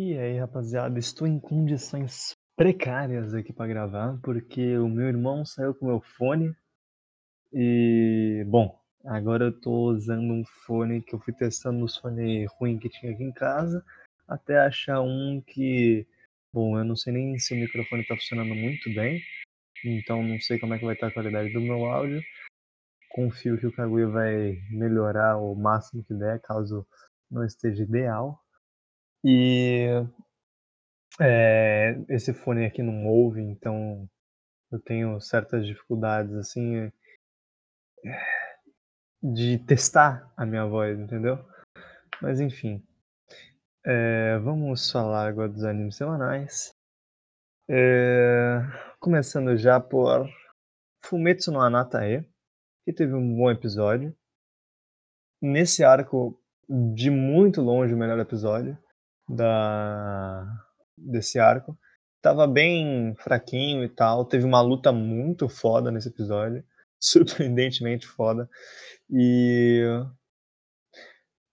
E aí, rapaziada, estou em condições precárias aqui para gravar, porque o meu irmão saiu com o meu fone e, bom, agora eu tô usando um fone que eu fui testando nos fones ruins que tinha aqui em casa, até achar um que, bom, eu não sei nem se o microfone tá funcionando muito bem, então não sei como é que vai estar a qualidade do meu áudio. Confio que o Kaguya vai melhorar o máximo que der, caso não esteja ideal. E é, esse fone aqui não ouve, então eu tenho certas dificuldades assim de testar a minha voz, entendeu? Mas enfim, é, vamos falar agora dos animes semanais. É, começando já por Fumetsu no Anatae, que teve um bom episódio. Nesse arco, de muito longe, o melhor episódio da desse arco. Tava bem fraquinho e tal. Teve uma luta muito foda nesse episódio. Surpreendentemente foda. E.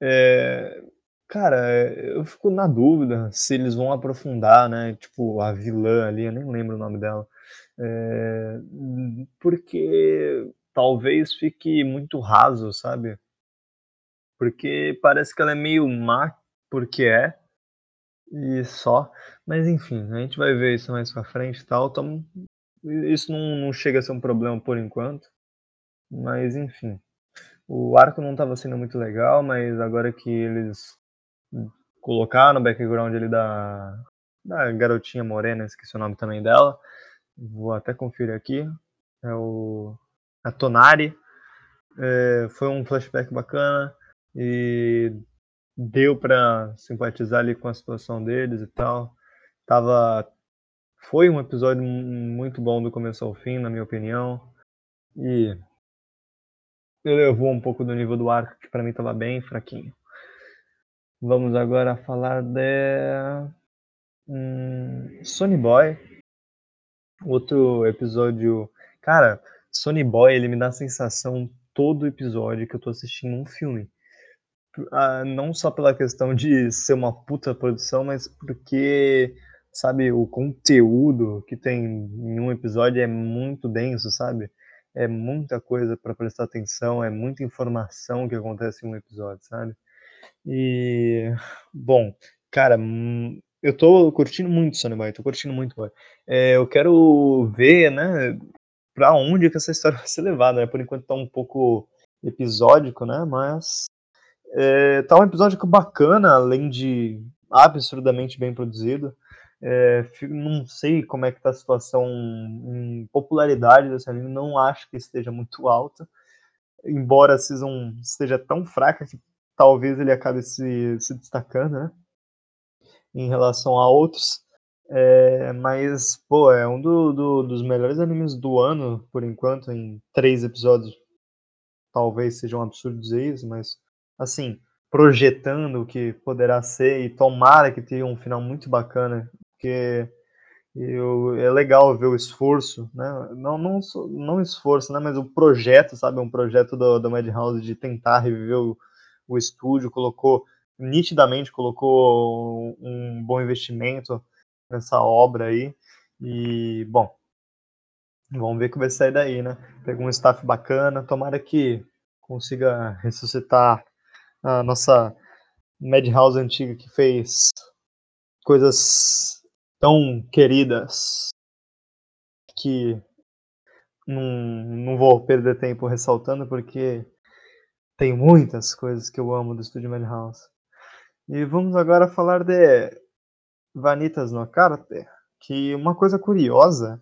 É, cara, eu fico na dúvida se eles vão aprofundar, né? Tipo, a vilã ali, eu nem lembro o nome dela. É, porque talvez fique muito raso, sabe? Porque parece que ela é meio má porque é, e só. Mas enfim, a gente vai ver isso mais pra frente e tal. Então, isso não, não chega a ser um problema por enquanto. Mas enfim. O arco não estava sendo muito legal, mas agora que eles colocaram o background ali da, da garotinha morena, esqueci o nome também dela. Vou até conferir aqui. É o. A Tonari. É, foi um flashback bacana. E deu para simpatizar ali com a situação deles e tal. Tava foi um episódio muito bom do começo ao fim, na minha opinião. E elevou um pouco do nível do arco, que para mim tava bem fraquinho. Vamos agora falar de hum, Sony Boy. Outro episódio. Cara, Sony Boy, ele me dá a sensação todo episódio que eu tô assistindo um filme. Ah, não só pela questão de ser uma puta produção, mas porque, sabe, o conteúdo que tem em um episódio é muito denso, sabe? É muita coisa para prestar atenção, é muita informação que acontece em um episódio, sabe? E, bom, cara, hum, eu tô curtindo muito Sony Boy, tô curtindo muito, boy. É, eu quero ver, né, pra onde que essa história vai ser levada, né? Por enquanto tá um pouco episódico, né? Mas é, tá um episódio bacana, além de absurdamente bem produzido. É, não sei como é que tá a situação em popularidade desse anime, não acho que esteja muito alta. Embora a season esteja tão fraca que talvez ele acabe se, se destacando, né? Em relação a outros. É, mas, pô, é um do, do, dos melhores animes do ano, por enquanto, em três episódios. Talvez seja um absurdo dizer isso, mas assim, projetando o que poderá ser e tomara que tenha um final muito bacana, porque eu, é legal ver o esforço, né? Não, não, não esforço, né? Mas o projeto, sabe? Um projeto do, do Madhouse de tentar reviver o, o estúdio, colocou, nitidamente colocou um bom investimento nessa obra aí. E, bom, vamos ver o que vai sair daí, né? Pegou um staff bacana, tomara que consiga ressuscitar a nossa Madhouse antiga que fez coisas tão queridas que não, não vou perder tempo ressaltando porque tem muitas coisas que eu amo do estúdio Madhouse. E vamos agora falar de Vanitas no Karate, que uma coisa curiosa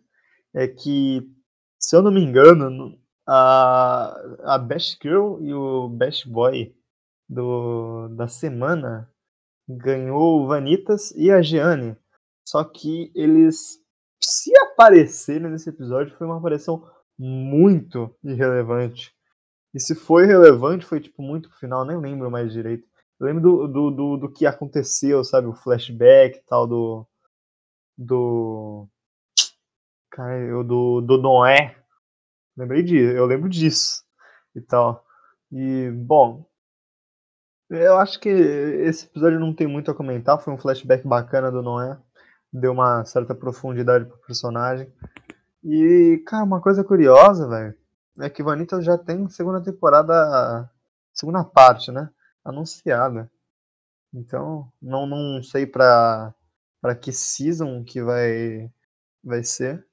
é que, se eu não me engano, a, a Best Girl e o Best Boy do, da semana ganhou o Vanitas e a Gianni. Só que eles, se aparecerem nesse episódio, foi uma aparição muito irrelevante. E se foi relevante, foi tipo muito pro final, nem lembro mais direito. Eu lembro do, do, do, do que aconteceu, sabe? O flashback e tal do. Do. Do, do Noé. Lembrei disso, eu lembro disso e tal. E, bom, Eu acho que esse episódio não tem muito a comentar, foi um flashback bacana do Noé, deu uma certa profundidade pro personagem. E, cara, uma coisa curiosa, velho, é que Vanitas já tem segunda temporada, segunda parte, né, anunciada. Então, não, não sei pra, pra que season que vai, vai ser.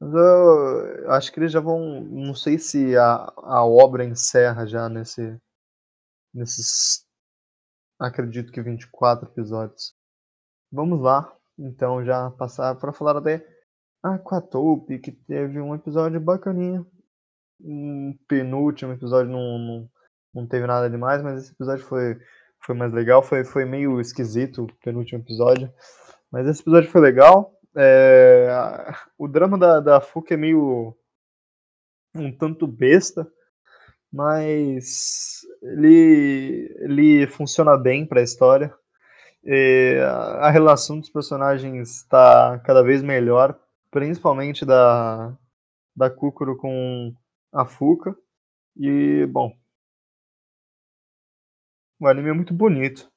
Mas eu, eu acho que eles já vão. Não sei se a, a obra encerra já nesse, nesses. Acredito que 24 episódios. Vamos lá, então, já passar para falar da Aquatope, que teve um episódio bacaninha. Um penúltimo episódio não, não, não teve nada demais, mas esse episódio foi, foi mais legal. Foi, foi meio esquisito o penúltimo episódio. Mas esse episódio foi legal. É, o drama da, da Fuka é meio um tanto besta, mas ele, ele funciona bem para a história. E a relação dos personagens está cada vez melhor, principalmente da, da Kukuro com a Fuka. E, bom, o anime é muito bonito.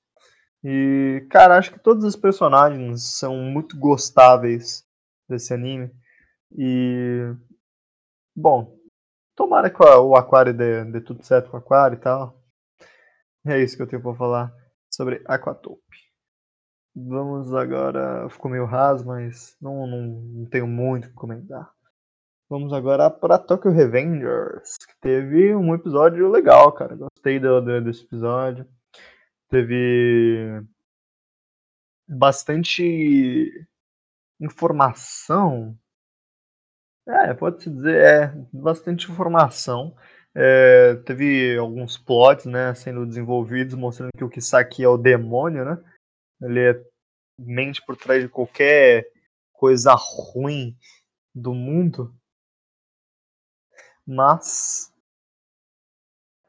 E, cara, acho que todos os personagens são muito gostáveis desse anime. E, bom, tomara que o Aquário dê, dê tudo certo com o Aquário e tal. É isso que eu tenho pra falar sobre Aquatope. Vamos agora. Ficou meio raso, mas não, não, não tenho muito o que comentar. Vamos agora para Tokyo Revengers, que teve um episódio legal, cara. Gostei do, do, desse episódio. Teve bastante informação. É, pode-se dizer, é, bastante informação. É, teve alguns plots, né, sendo desenvolvidos, mostrando que o Kisaki é o demônio, né? Ele é mente por trás de qualquer coisa ruim do mundo. Mas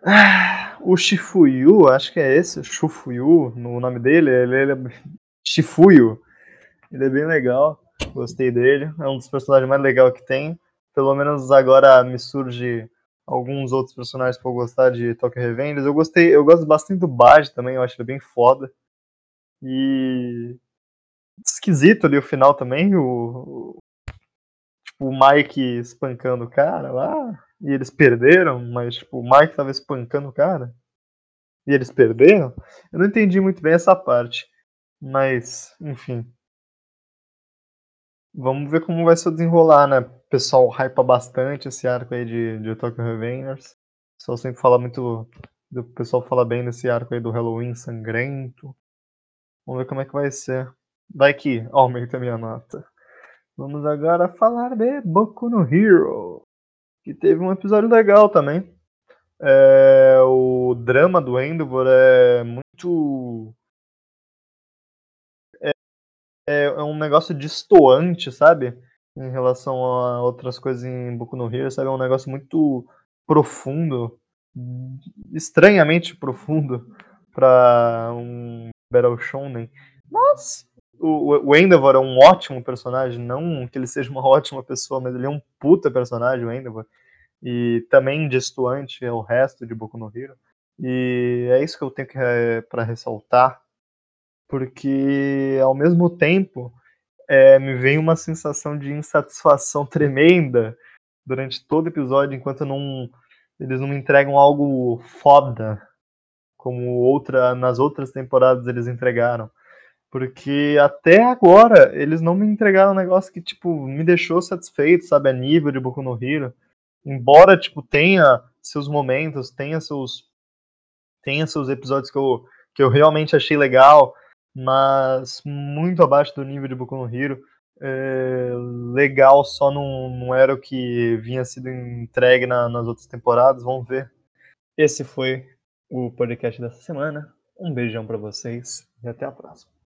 ah, o Shifuyu, acho que é esse, Shifuyu, no nome dele, ele, ele é Shifuyu. Ele é bem legal, gostei dele. É um dos personagens mais legais que tem. Pelo menos agora me surge alguns outros personagens pra eu gostar de Tokyo Revengers. Eu gostei, eu gosto bastante do Baji também, eu acho ele bem foda. E esquisito ali o final também, o, tipo, o Mike espancando o cara lá, e eles perderam, mas tipo, o Mike tava espancando o cara, e eles perderam. Eu não entendi muito bem essa parte, mas, enfim. Vamos ver como vai se desenrolar, né? O pessoal hypa bastante esse arco aí de, de Tokyo Revengers. O pessoal sempre fala muito. O pessoal fala bem desse arco aí do Halloween sangrento. Vamos ver como é que vai ser. Vai que aumenta minha nota. Vamos agora falar de Boku no Hero, que teve um episódio legal também. É, o drama do Endeavor é muito. É, é, um negócio distoante, sabe? Em relação a outras coisas em Boku no Hero, sabe? É um negócio muito profundo, estranhamente profundo para um Battle Shonen. Mas o, o Endeavor é um ótimo personagem, não que ele seja uma ótima pessoa, mas ele é um puta personagem, o Endeavor. E também distoante ao resto de Boku no Hero. E é isso que eu tenho que é, para ressaltar, porque ao mesmo tempo é, me vem uma sensação de insatisfação tremenda durante todo o episódio, enquanto não, eles não me entregam algo foda, como outra nas outras temporadas eles entregaram. Porque até agora eles não me entregaram um negócio que, tipo, me deixou satisfeito, sabe? A nível de Boku no Hero. Embora, tipo, tenha seus momentos, tenha seus. Tenha seus episódios que eu, que eu realmente achei legal, mas muito abaixo do nível de Boku no Hero. É, legal só não, não era o que vinha sido entregue na, nas outras temporadas. Vamos ver. Esse foi o podcast dessa semana. Um beijão para vocês e até a próxima.